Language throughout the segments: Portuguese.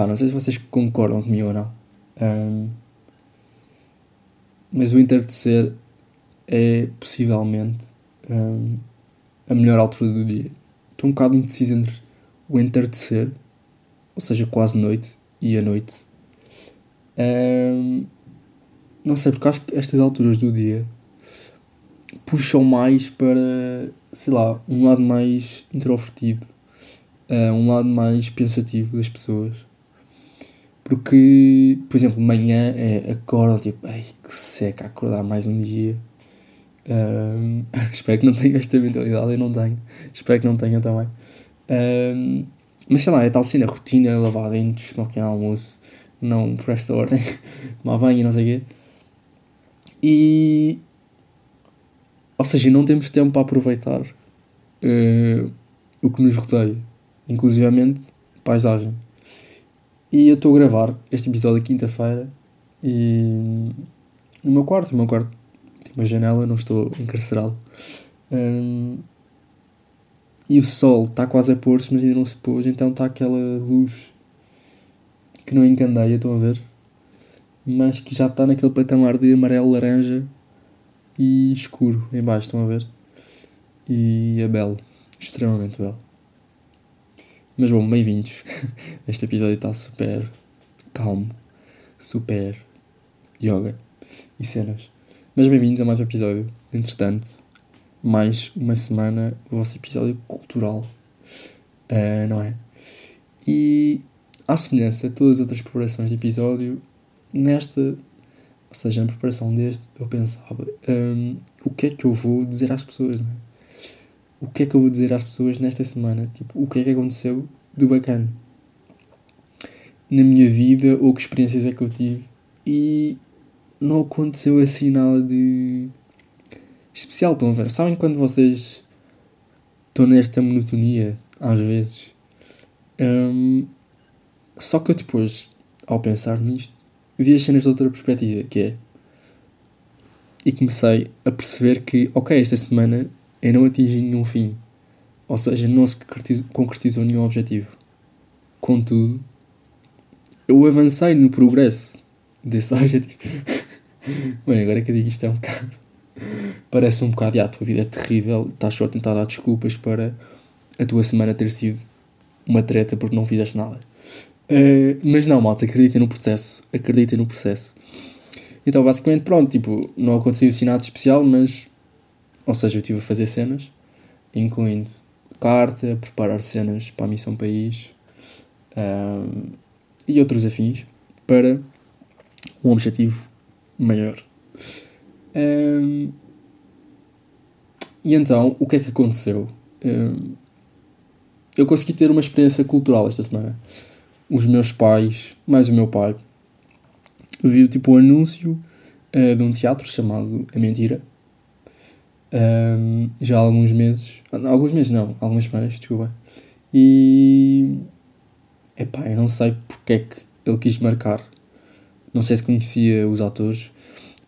pá, não sei se vocês concordam comigo ou não. Um, mas o entardecer é possivelmente um, a melhor altura do dia. Estou um bocado indeciso entre o entardecer, ou seja, quase noite, e a noite. Um, não sei, porque acho que estas alturas do dia puxam mais para, sei lá, um lado mais introvertido, uh, um lado mais pensativo das pessoas. Porque, por exemplo, manhã é acordam tipo, ai que seca acordar mais um dia. Um, espero que não tenha esta mentalidade, eu não tenho. Espero que não tenha também. Um, mas sei lá, é tal cena, rotina, lavar dentes, tomar pequeno almoço, não por esta ordem, tomar banho não sei o quê. E. Ou seja, não temos tempo para aproveitar uh, o que nos rodeia, inclusivamente paisagem. E eu estou a gravar este episódio quinta-feira e no meu quarto, no meu quarto tem uma janela, não estou encarcerado. Um, e o sol está quase a pôr-se, mas ainda não se pôs, então está aquela luz que não encandeia, estão a ver? Mas que já está naquele patamar de amarelo, laranja e escuro em baixo, estão a ver? E é belo, extremamente belo. Mas bom, bem-vindos. Este episódio está super calmo, super yoga e cenas. Mas bem-vindos a mais um episódio. Entretanto, mais uma semana, o vosso episódio cultural, uh, não é? E, à semelhança de todas as outras preparações de episódio, nesta, ou seja, na preparação deste, eu pensava: um, o que é que eu vou dizer às pessoas, não é? O que é que eu vou dizer às pessoas nesta semana? Tipo, o que é que aconteceu de bacana na minha vida ou que experiências é que eu tive e não aconteceu assim nada de especial, estão a ver? Sabem quando vocês estão nesta monotonia, às vezes? Um, só que eu depois, ao pensar nisto, vi as cenas de outra perspectiva, que é. E comecei a perceber que, ok, esta semana eu não atingi nenhum fim. Ou seja, não se concretizou nenhum objetivo. Contudo, eu avancei no progresso desse objetivo. Bem, agora que eu digo isto é um bocado. Parece um bocado, ah, a tua vida é terrível, estás só a tentar dar desculpas para a tua semana ter sido uma treta porque não fizeste nada. Uh, mas não, malta, acreditem no processo. Acreditem no processo. Então, basicamente, pronto, tipo, não aconteceu assim nada especial, mas ou seja, eu estive a fazer cenas, incluindo carta, preparar cenas para a Missão País um, e outros afins para um objetivo maior. Um, e então, o que é que aconteceu? Um, eu consegui ter uma experiência cultural esta semana. Os meus pais, mais o meu pai, viu tipo um anúncio uh, de um teatro chamado A Mentira um, já há alguns meses, alguns meses não, algumas semanas, desculpa. E epá, eu não sei porque é que ele quis marcar. Não sei se conhecia os atores.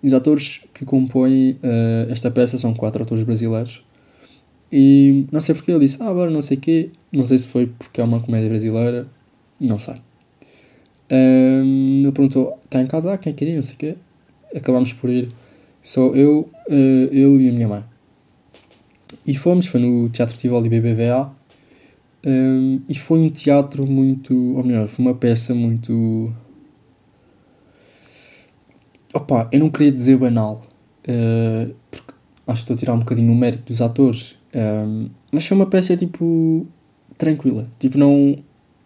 Os atores que compõem uh, esta peça são quatro atores brasileiros. E não sei porque ele disse, ah, agora não sei quê. Não sei se foi porque é uma comédia brasileira. Não sei. Um, ele perguntou, está em casa? Ah, quem queria? Não sei o quê. Acabámos por ir. Só eu, uh, eu e a minha mãe. E fomos, foi no Teatro Tivoli BBVA. Um, e foi um teatro muito. Ou melhor, foi uma peça muito. Opa, eu não queria dizer banal, uh, porque acho que estou a tirar um bocadinho o mérito dos atores, um, mas foi uma peça tipo. tranquila. Tipo, não.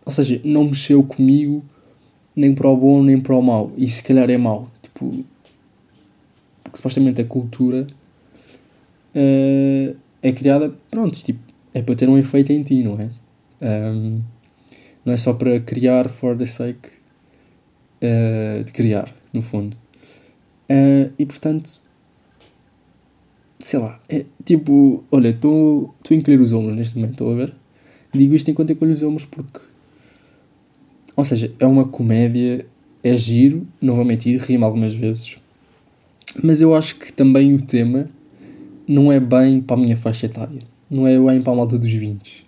Ou seja, não mexeu comigo nem para o bom nem para o mau. E se calhar é mau. Tipo. Porque supostamente a cultura. Uh, é criada, pronto, tipo, é para ter um efeito em ti, não é? Um, não é só para criar for the sake uh, de criar, no fundo. Uh, e portanto, sei lá, é tipo, olha, estou a encolher os ombros neste momento, estou a ver? Digo isto enquanto encolho os ombros porque, ou seja, é uma comédia, é giro, não vou mentir, rima algumas vezes, mas eu acho que também o tema não é bem para a minha faixa etária. Não é bem para a malta dos 20.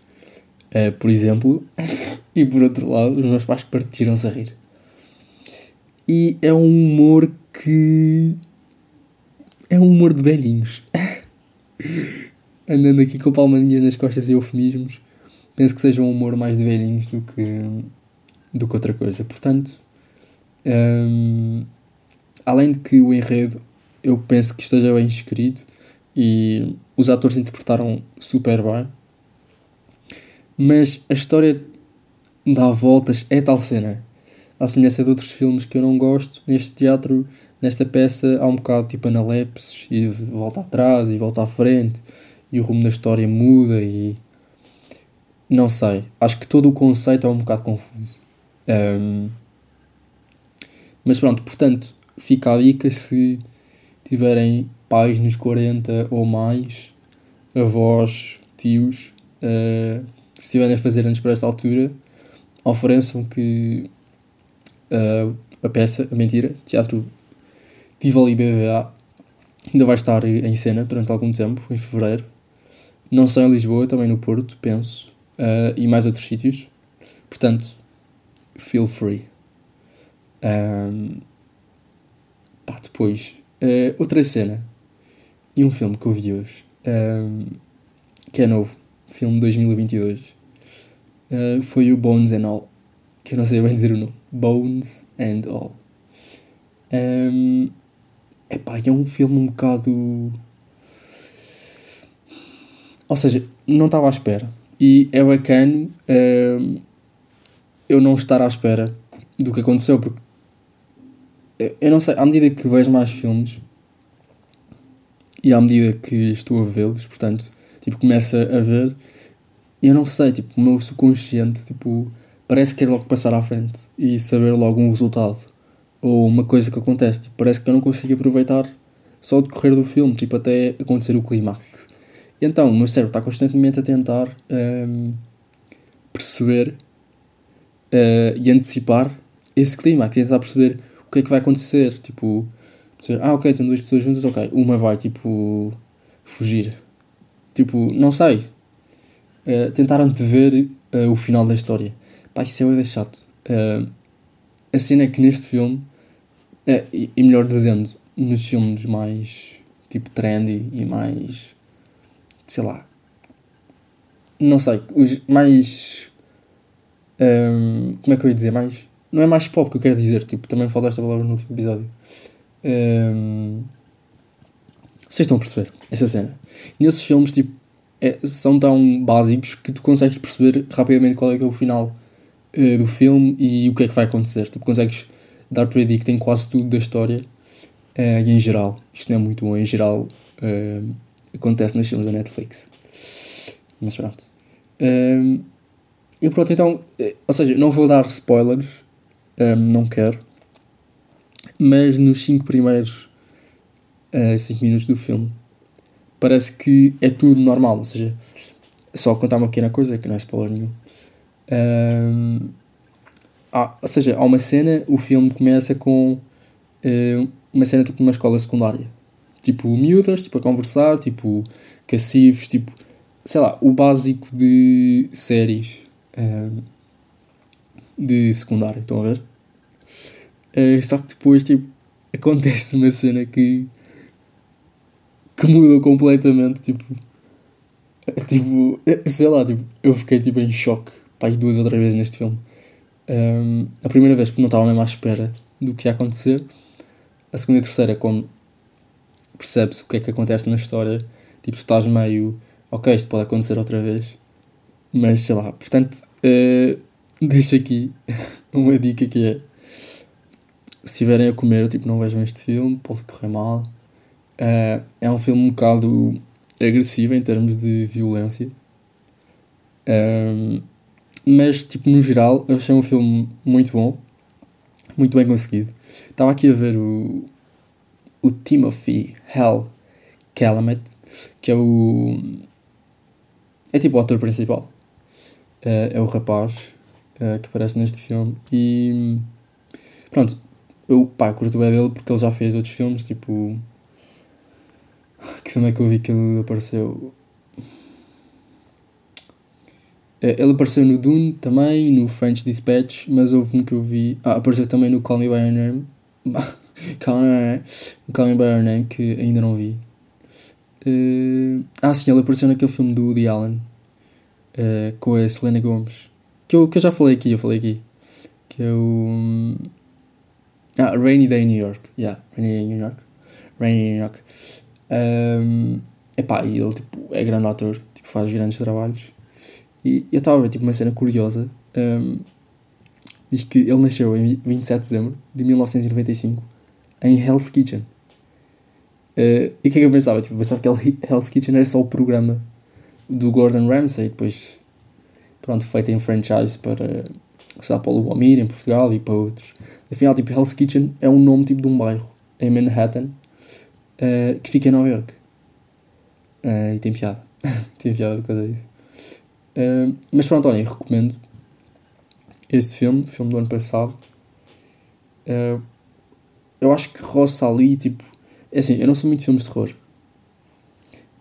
Uh, por exemplo, e por outro lado, os meus pais partiram-se a rir. E é um humor que. É um humor de velhinhos. Andando aqui com palmadinhas nas costas e eufemismos, penso que seja um humor mais de velhinhos do que, do que outra coisa. Portanto, um, além de que o enredo eu penso que esteja bem escrito e os atores interpretaram super bem, mas a história dá voltas, é tal cena. À semelhança de outros filmes que eu não gosto, neste teatro, nesta peça, há um bocado tipo analepses e volta atrás e volta à frente e o rumo da história muda e. Não sei. Acho que todo o conceito é um bocado confuso. Um, mas pronto, portanto, fica a dica se tiverem pais nos 40 ou mais, avós, tios, uh, se estiverem a fazer antes para esta altura, ofereçam que uh, a peça, a mentira, Teatro Tivoli BVA, ainda vai estar em cena durante algum tempo, em fevereiro. Não só em Lisboa, também no Porto, penso, uh, e mais outros sítios. Portanto, feel free. Um, pá, depois, uh, outra cena e um filme que eu vi hoje, um, que é novo, filme de 2022, uh, foi o Bones and All, que eu não sei bem dizer o nome, Bones and All. Um, epá, é um filme um bocado... Ou seja, não estava à espera. E é bacana um, eu não estar à espera do que aconteceu, porque eu não sei, à medida que vejo mais filmes e à medida que estou a vê-los, portanto, tipo, começa a ver, eu não sei, tipo, o meu subconsciente, tipo, parece que quer logo passar à frente e saber logo um resultado ou uma coisa que acontece, tipo, parece que eu não consigo aproveitar só o decorrer do filme, tipo, até acontecer o clímax. Então, o meu cérebro está constantemente a tentar um, perceber uh, e antecipar esse clímax, tentar perceber o que é que vai acontecer, tipo, ah, ok, estão duas pessoas juntas, ok, uma vai, tipo, fugir. Tipo, não sei. Uh, tentar antever uh, o final da história. Pá, isso é o chato. Uh, a cena é que neste filme, uh, e, e melhor dizendo, nos filmes mais, tipo, trendy e mais, sei lá, não sei, os mais, um, como é que eu ia dizer, mais, não é mais pop que eu quero dizer, tipo, também falta esta palavra no último episódio. Vocês estão a perceber essa cena. Nesses filmes, tipo, é, são tão básicos que tu consegues perceber rapidamente qual é que é o final uh, do filme e o que é que vai acontecer. Tipo, consegues dar por aí que tem quase tudo da história uh, e em geral, isto não é muito bom, em geral uh, acontece nos filmes da Netflix. Mas pronto. Um, e pronto, então, ou seja, não vou dar spoilers, um, não quero, mas nos 5 primeiros 5 uh, minutos do filme parece que é tudo normal, ou seja, só contar uma pequena coisa que não é spoiler nenhum. Um, ah, ou seja, há uma cena, o filme começa com uh, uma cena tipo numa escola secundária. Tipo, miúdas, tipo, a conversar, tipo, cacifes, tipo, sei lá, o básico de séries um, de secundário, estão a ver? Uh, só que depois, tipo, acontece uma cena que. que muda completamente, tipo. Tipo, sei lá, tipo, eu fiquei tipo em choque, pá, duas ou três vezes neste filme. Um, a primeira vez porque não estava mesmo à espera do que ia acontecer. A segunda e a terceira, quando percebes o que é que acontece na história, tipo, estás meio, ok, isto pode acontecer outra vez. Mas sei lá, portanto, uh, deixo aqui uma dica que é se estiverem a comer, tipo, não vejam este filme, pode correr mal. Uh, é um filme um bocado agressivo em termos de violência. Um, mas, tipo, no geral, eu achei um filme muito bom, muito bem conseguido. Estava aqui a ver o, o Timothy Hell Calamet, que é o. É tipo o ator principal. Uh, é o rapaz que aparece neste filme. E. Pronto, eu, pá, curto bem dele porque ele já fez outros filmes, tipo. Que filme é que eu vi que ele apareceu? ele apareceu no Dune também, no French Dispatch, mas houve um que eu vi. Ah, apareceu também no Call Me By Your Name. Call Me, By Your Name, que ainda não vi. Uh, ah, sim, ele apareceu naquele filme do Woody Allen uh, com a Selena Gomez. Que eu, que eu já falei aqui, eu falei aqui. Que é o. Ah, Rainy Day in New York. Yeah, Rainy Day in New York. Rainy Day in New York. Um, epá, e ele tipo, é grande ator, tipo, faz grandes trabalhos. E eu estava a ver tipo, uma cena curiosa. Um, diz que ele nasceu em 27 de dezembro de 1995 em Hell's Kitchen. Uh, e o que é que eu pensava? Tipo, eu pensava que Hell's Kitchen era só o programa do Gordon Ramsay, depois pronto, feito em franchise para, sei lá, para o Lubomir em Portugal e para outros. Afinal, tipo, Hell's Kitchen é um nome tipo de um bairro em Manhattan uh, que fica em Nova York. Uh, e tem piada. tem piada por causa disso. Uh, mas pronto, olhem, recomendo esse filme, filme do ano passado. Eu acho que roça ali, tipo. É assim, eu não sou muito de filmes de terror.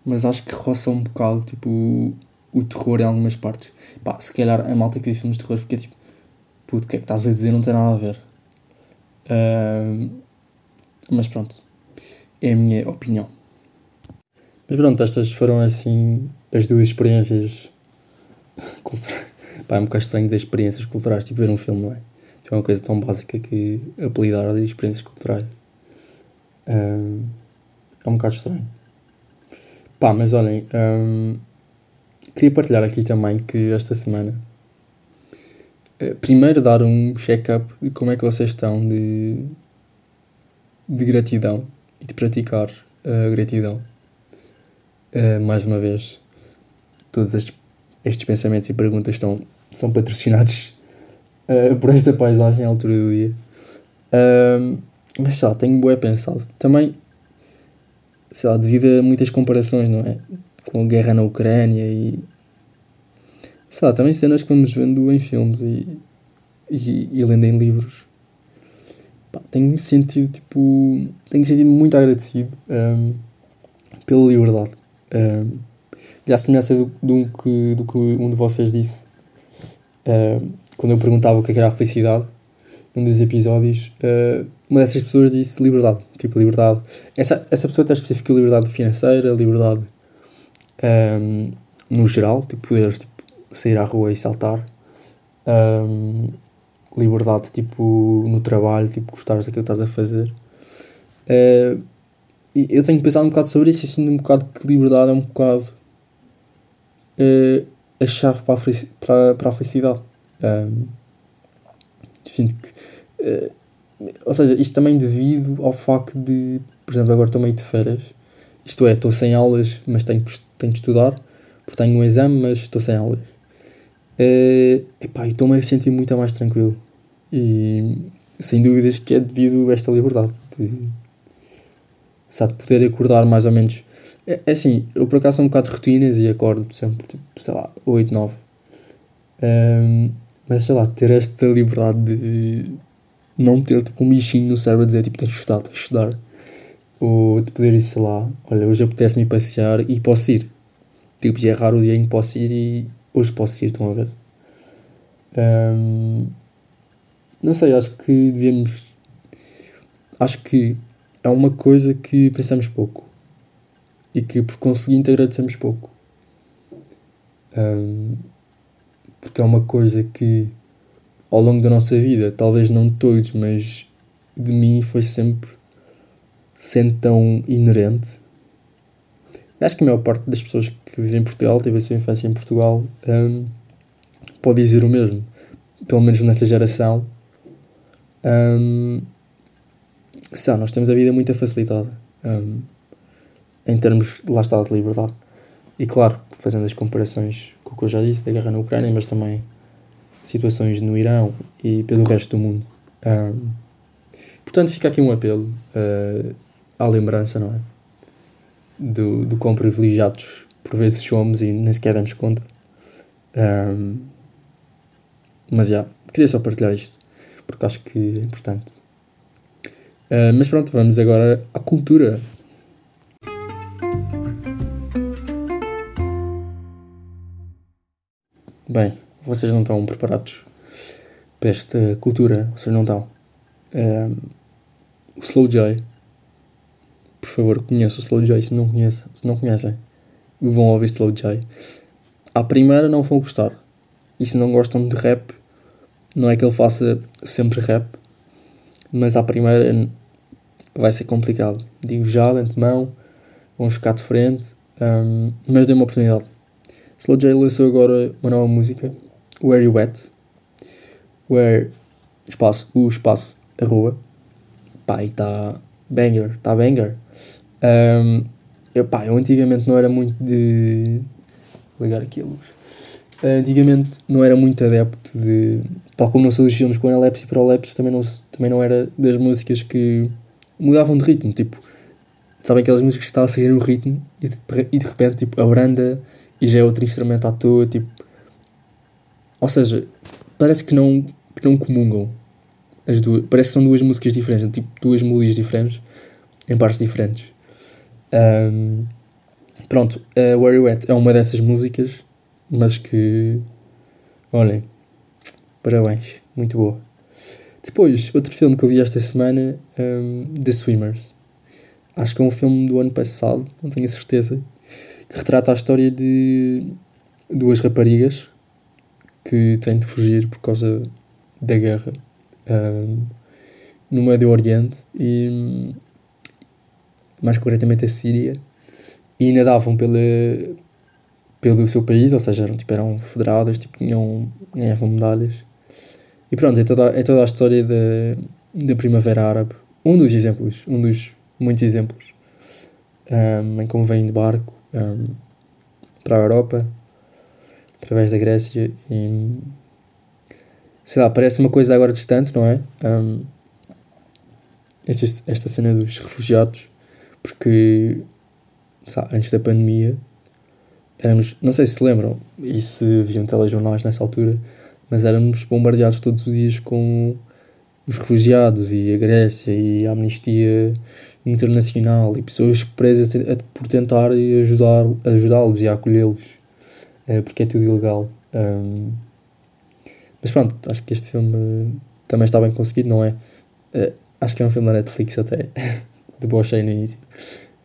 Mas acho que roça um bocado, tipo, o, o terror em algumas partes. Pá, se calhar a malta que vê filmes de terror fica tipo. Puto, o que é que estás a dizer? Não tem nada a ver. Uh, mas pronto. É a minha opinião. Mas pronto, estas foram assim as duas experiências culturais. Pá, é um bocado estranho dizer experiências culturais, tipo ver um filme, não é? Tipo, é uma coisa tão básica que apelidar de experiências culturais. É um bocado estranho. Pá, mas olhem, um, queria partilhar aqui também que esta semana. Uh, primeiro dar um check-up de como é que vocês estão de, de gratidão e de praticar a gratidão. Uh, mais uma vez, todos estes, estes pensamentos e perguntas estão, são patrocinados uh, por esta paisagem à altura do dia. Uh, mas sei lá, tenho bué pensado. Também, sei lá, devido a muitas comparações, não é? Com a guerra na Ucrânia e. sei lá, também cenas que vamos vendo em filmes e, e, e lendo em livros. Pá, tenho sentido, tipo. tenho sentido muito agradecido um, pela liberdade. Uh, e à semelhança do, do, que, do que um de vocês disse, uh, quando eu perguntava o que, é era a felicidade, num dos episódios, uh, uma dessas pessoas disse liberdade. Tipo, liberdade. Essa, essa pessoa até especifica liberdade financeira, liberdade um, no geral, tipo, poderes tipo, sair à rua e saltar. Um, liberdade, tipo, no trabalho, tipo, gostares daquilo que estás a fazer. Uh, eu tenho pensado um bocado sobre isso e sinto um bocado que liberdade é um bocado uh, a chave para a, para, para a felicidade. Um, sinto que. Uh, ou seja, isto também devido ao facto de, por exemplo, agora estou meio de férias, isto é, estou sem aulas, mas tenho que, tenho que estudar, porque tenho um exame, mas estou sem aulas. Uh, epá, estou-me a sentir muito mais tranquilo. E sem dúvidas que é devido a esta liberdade de sabe, poder acordar mais ou menos. É, é assim, eu por acaso sou um bocado de rotinas e acordo sempre, tipo, sei lá, 8, 9. Um, mas sei lá, ter esta liberdade de não ter tipo um bichinho no cérebro a dizer tipo, tens de estudar, tens de estudar. Ou de poder ir, sei lá, olha, hoje apetece-me passear e posso ir. Tipo, e é raro o dia em que posso ir e hoje posso ir, estão a ver? Um, não sei, acho que devemos. Acho que é uma coisa que pensamos pouco e que por conseguinte agradecemos pouco. Um, porque é uma coisa que ao longo da nossa vida, talvez não de todos, mas de mim foi sempre sendo tão inerente. Acho que a maior parte das pessoas que vivem em Portugal, teve a sua infância em Portugal, um, pode dizer o mesmo. Pelo menos nesta geração. Um, lá, nós temos a vida muito facilitada um, em termos, lá está, de liberdade. E claro, fazendo as comparações com o que eu já disse da guerra na Ucrânia, mas também situações no Irão e pelo resto do mundo. Um, portanto, fica aqui um apelo uh, à lembrança, não é? Do, do quão privilegiados por vezes somos e nem sequer damos conta. Um, mas já, yeah, queria só partilhar isto, porque acho que é importante. Uh, mas pronto, vamos agora à cultura. bem, vocês não estão preparados para esta cultura, vocês não estão. Um, o Slow J, por favor, conheçam o Slow J se não, conhecem, se não conhecem. Vão ouvir Slow J. À primeira não vão gostar. E se não gostam de rap, não é que ele faça sempre rap, mas à primeira vai ser complicado. Digo já de antemão, vão ficar de frente, um, mas dê uma oportunidade. Slow J lançou agora uma nova música, Where You At, Where espaço, o espaço, a rua, pá, e está banger, está banger. Um, eu, pá, eu antigamente não era muito de. Vou ligar aqui a luz. Antigamente não era muito adepto de. Tal como não sou dos filmes com Analepse e Prolepse, também não, também não era das músicas que mudavam de ritmo. Tipo, sabem aquelas músicas que estavam a seguir o ritmo e de, e de repente tipo, abranda e já é outro instrumento à toa. Tipo, ou seja, parece que não, que não comungam as duas. Parece que são duas músicas diferentes, tipo duas melodias diferentes em partes diferentes. Um, pronto, uh, Where You At é uma dessas músicas mas que, olhem, parabéns, muito boa. Depois, outro filme que eu vi esta semana, um, The Swimmers. Acho que é um filme do ano passado, não tenho a certeza, que retrata a história de duas raparigas que têm de fugir por causa da guerra um, no Médio Oriente e mais concretamente a Síria e nadavam pela, pelo seu país, ou seja, eram, tipo, eram federadas, tipo, tinham, ganhavam medalhas. E pronto, é toda, é toda a história da, da Primavera Árabe. Um dos exemplos, um dos muitos exemplos, um, em como vêm de barco um, para a Europa, através da Grécia, e sei lá, parece uma coisa agora distante, não é? Um, esta, esta cena dos refugiados, porque sabe, antes da pandemia éramos, não sei se se lembram e se viam telejornais nessa altura, mas éramos bombardeados todos os dias com os refugiados e a Grécia e a amnistia internacional e pessoas presas por tentar ajudar, ajudá-los e acolhê-los, é, porque é tudo ilegal. Um, mas pronto, acho que este filme também está bem conseguido, não é? Uh, acho que é um filme da Netflix até, debochei no início,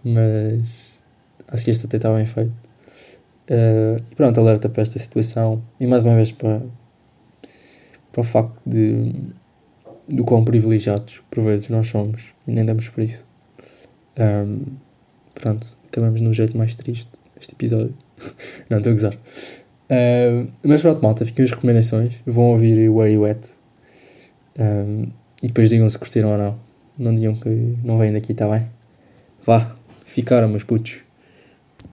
mas acho que este até está bem feito. Uh, e pronto, alerta para esta situação e mais uma vez para, para o facto de do quão privilegiados por vezes nós somos e nem damos por isso. Um, pronto, acabamos num jeito mais triste deste episódio. Não, estou a gozar. Uh, mas pronto, malta, fiquem as recomendações. Vão ouvir Where You At um, e depois digam se curtiram ou não. Não digam que não vêm daqui, está bem? Vá, ficaram, meus putos.